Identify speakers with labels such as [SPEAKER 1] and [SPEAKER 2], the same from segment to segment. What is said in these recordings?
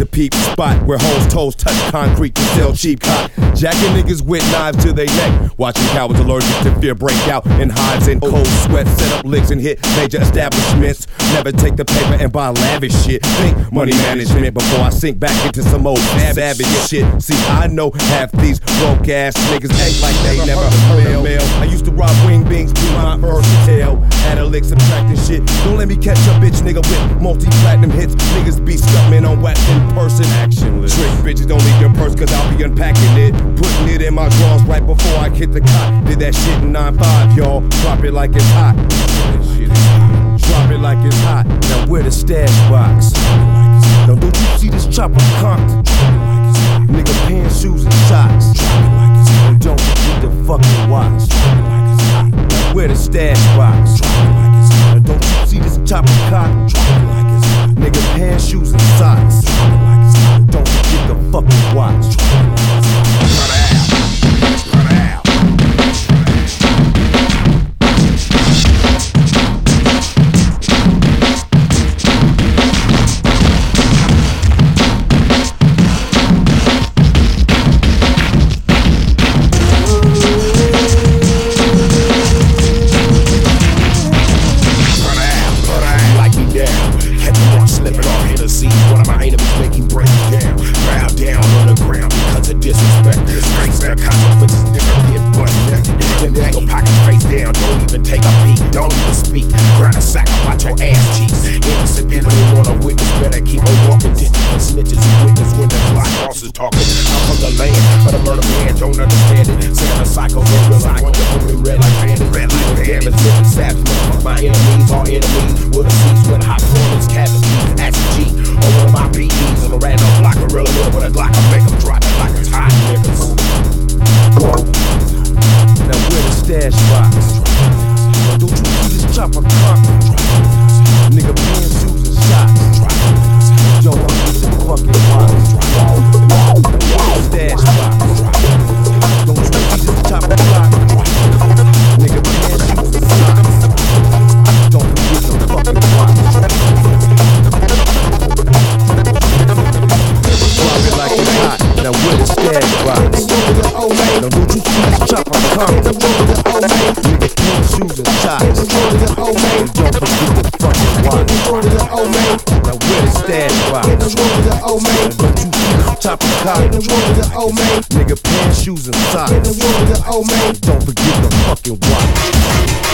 [SPEAKER 1] to peep spot where hoes toes touch concrete to sell cheap cot. Jacking niggas with knives to their neck. Watching cowards allergic to fear break out in hives and cold sweat. Set up licks and hit major establishments. Never take the paper and buy lavish shit. Think money management before I sink back into some old savage shit. See, I know half these broke ass niggas act like they never heard a mail. I used to rob wing beans, do my versatile. Analytic subtracting shit. Don't let me catch a bitch nigga with multi platinum hits. Niggas be stumping on wet in person. Actionless. Trick bitches don't leave your purse cause I'll be unpacking it. Putting it in my drawers right before I hit the cot. Did that shit in 9-5, y'all. Drop it like it's hot. Drop it like it's hot. Now where the stash box? Now don't you see this chopper cocked? Nigga pants, shoes, and socks. And don't forget the fucking watch. Now where the stash box? Now don't you see this chopper cocked? Nigga pants, shoes, and socks. Don't forget the fucking watch. You see this chopper cock? Nigga pants, shoes, and socks. And don't forget the fucking watch.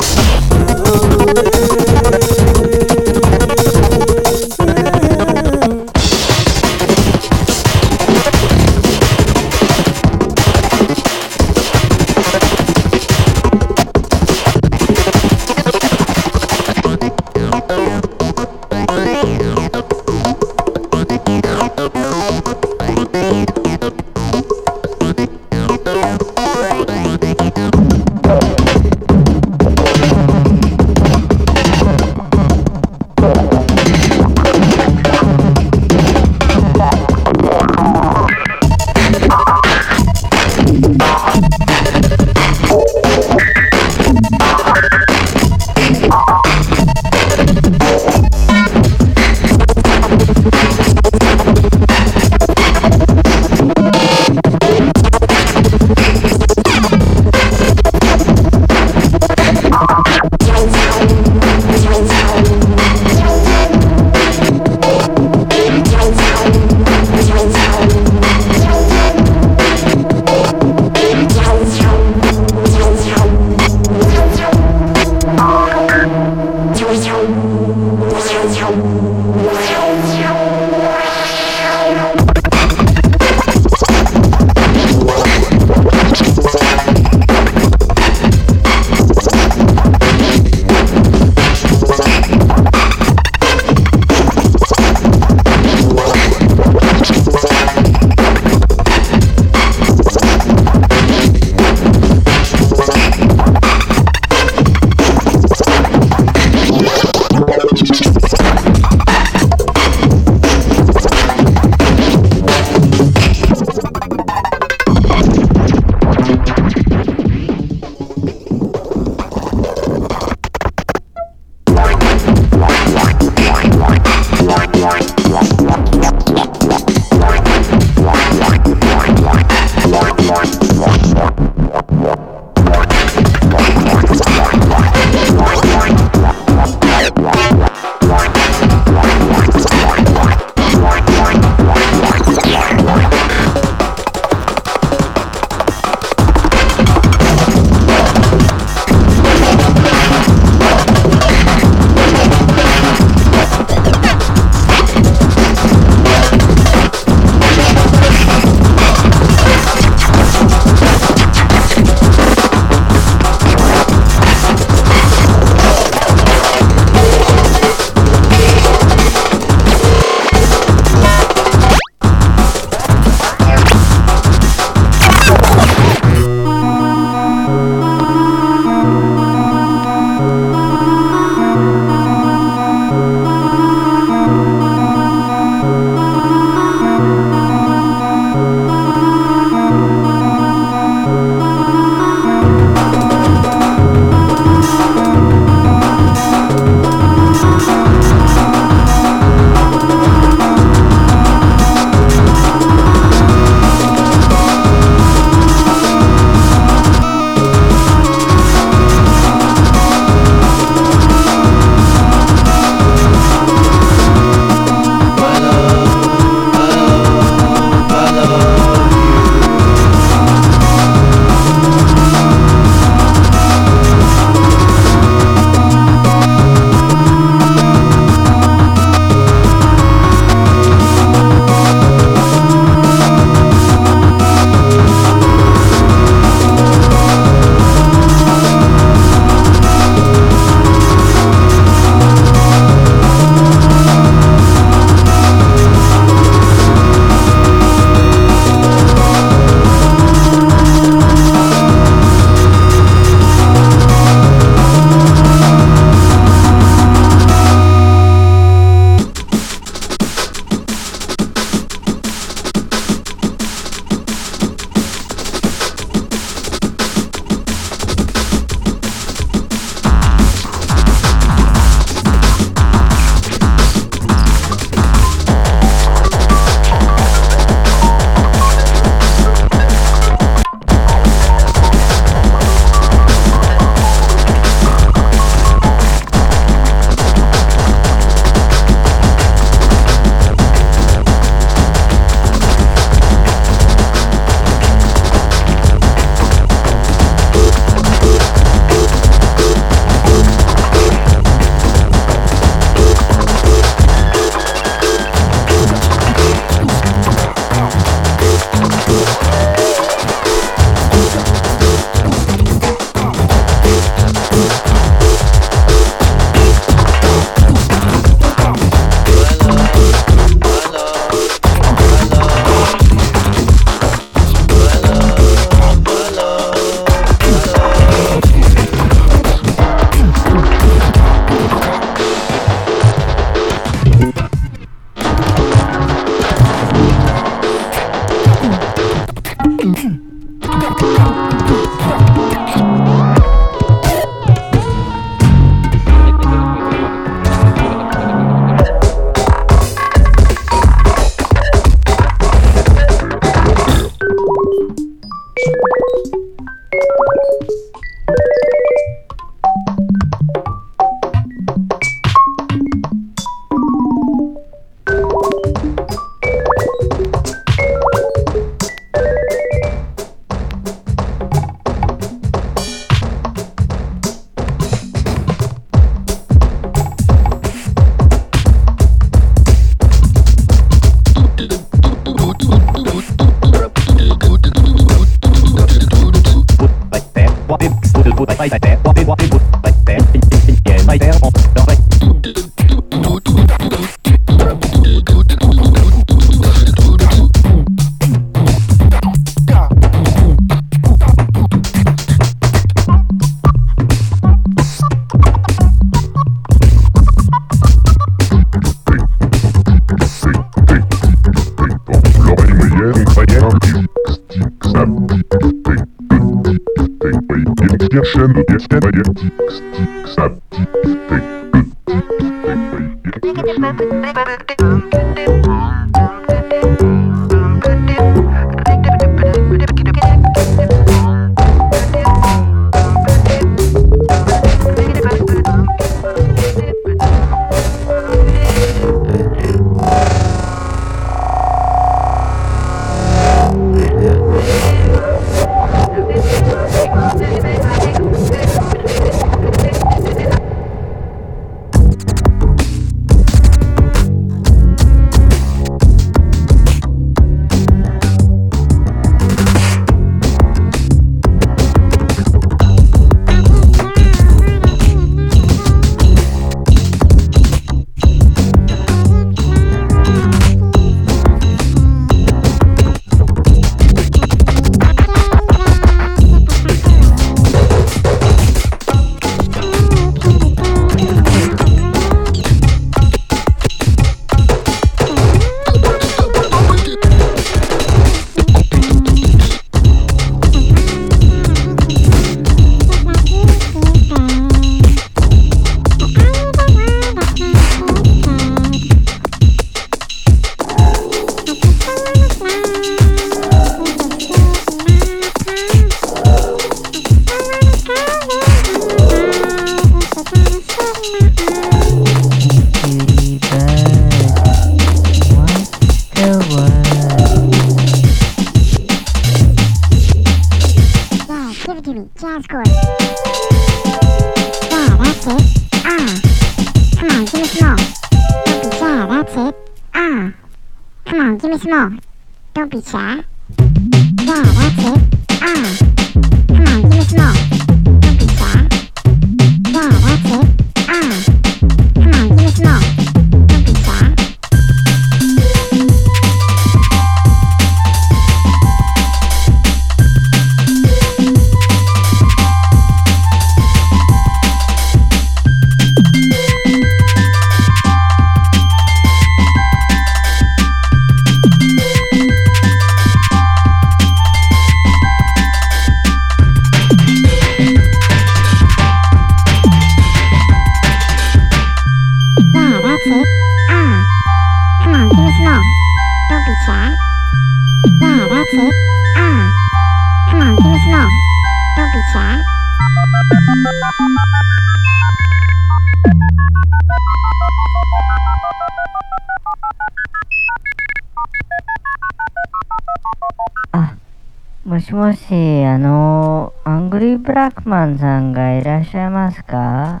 [SPEAKER 1] しもし、あの、アングリーブラックマンさんがいらっし
[SPEAKER 2] ゃいますか？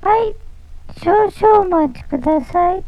[SPEAKER 2] はい、少々お待ちく
[SPEAKER 3] ださい。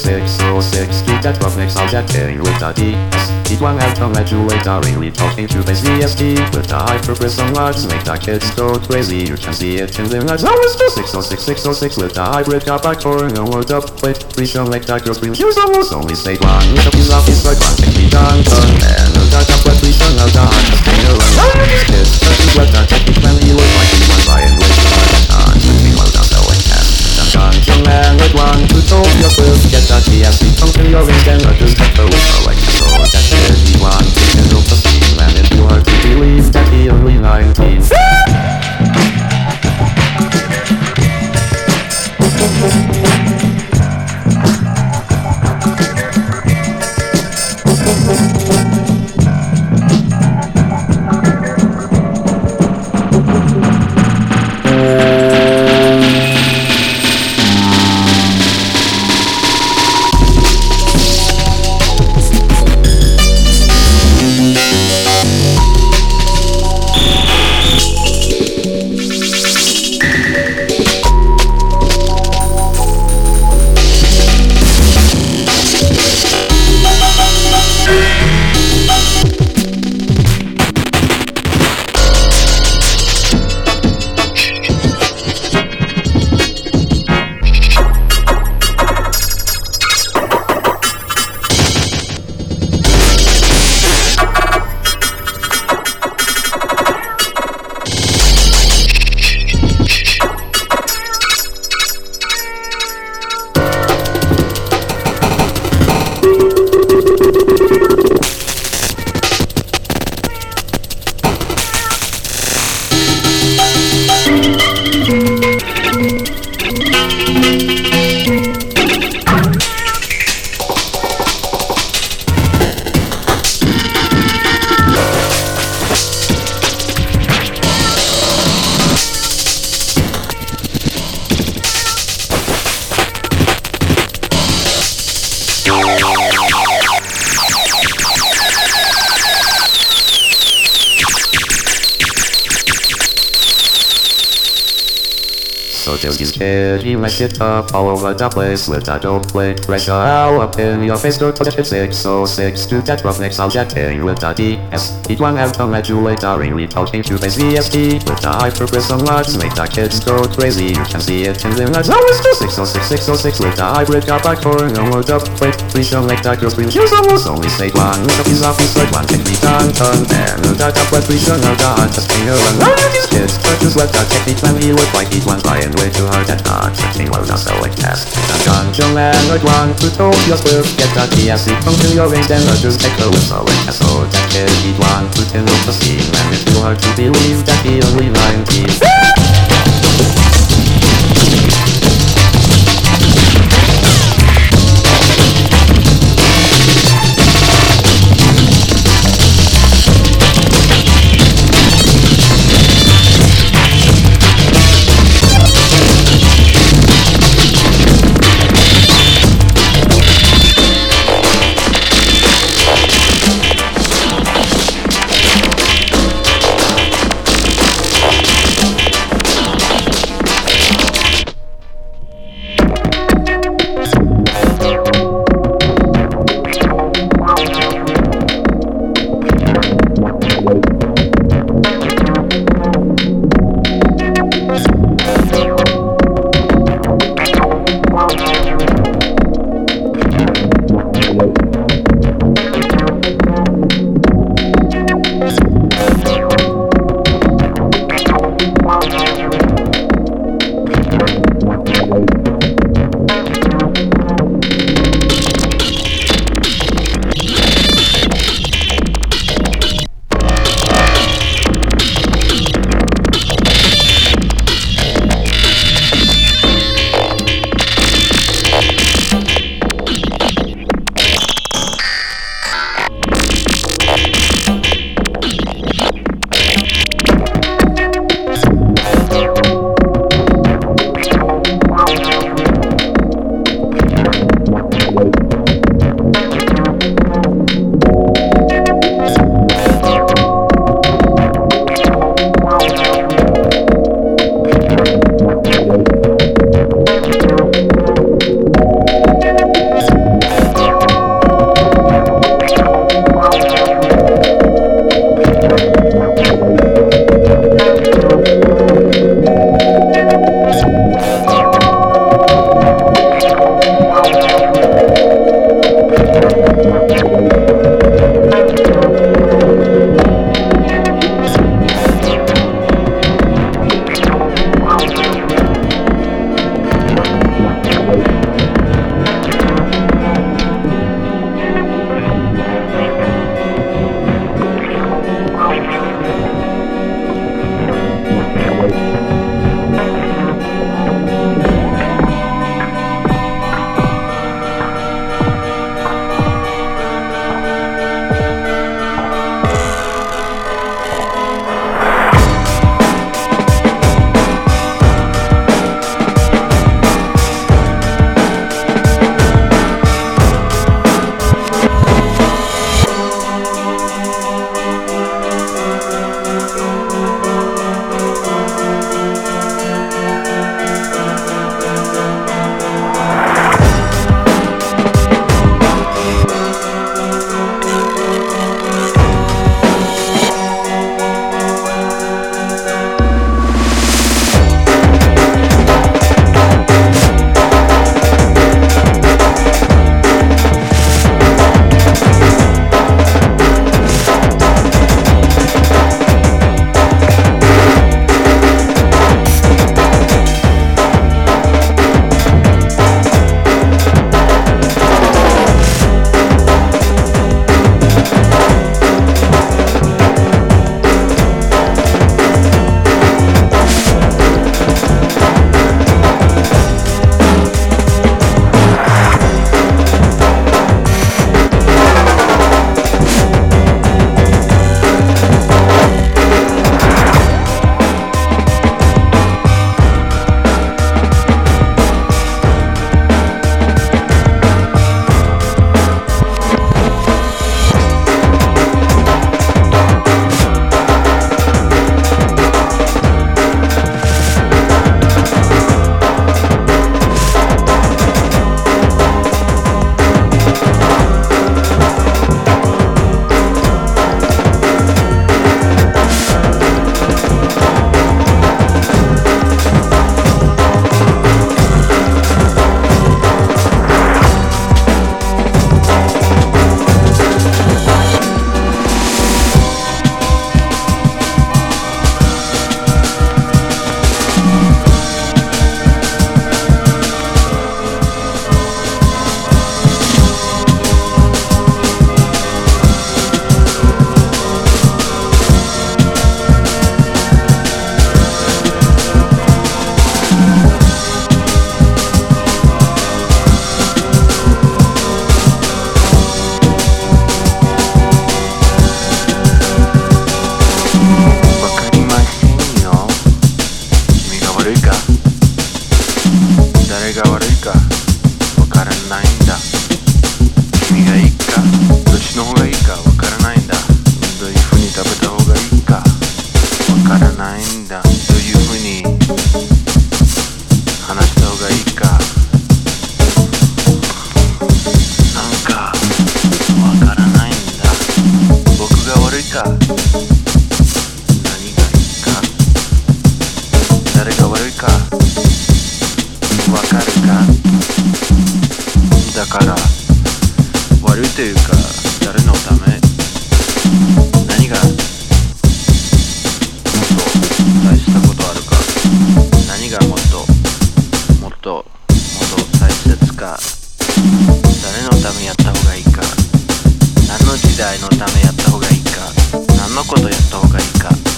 [SPEAKER 4] 606 Street at 12 next I'll getting with the DS D1 has come at you later really talking to base VST With the hyper prism lights make the kids go crazy. You can see it in their lights Now it's just 606 606 with the hybrid car back core and word up Wait, please don't make that girl scream Use almost only state one. With a piece of piece like one Take me down, done And no doubt up but please know that I'm just staying around. Now it's kids, touching sweat that take me plenty Look like anyone buying with the heart With one Get that ring Then I just like That wants to handle the scene And to believe that he only 19 so over the place with a dope play. Pressure out up in your face, to the 606 to that rough next, I'll jet in with the DS. Eat one out on regulator, really talking to base VST with the hyperprism lights, make the kids go crazy. You can see it in the lights. Oh, it's the 606, 606 with the hybrid car back for no more up. Wait, please don't make that girl scream. Use almost only say one. Look up his office like one can be done. There, no doubt up, but please don't know God. Just one. Of these kids touches left that technique when he look like he's one trying way too hard at not checking well not so like test. The dungeon landlord one to Tokyo Square. Get that TSC from to your range, then just take the whistle like a so that kid he'd want to tell the scene. And it's too hard to believe that he only 19.
[SPEAKER 5] んなことやった方がいいか。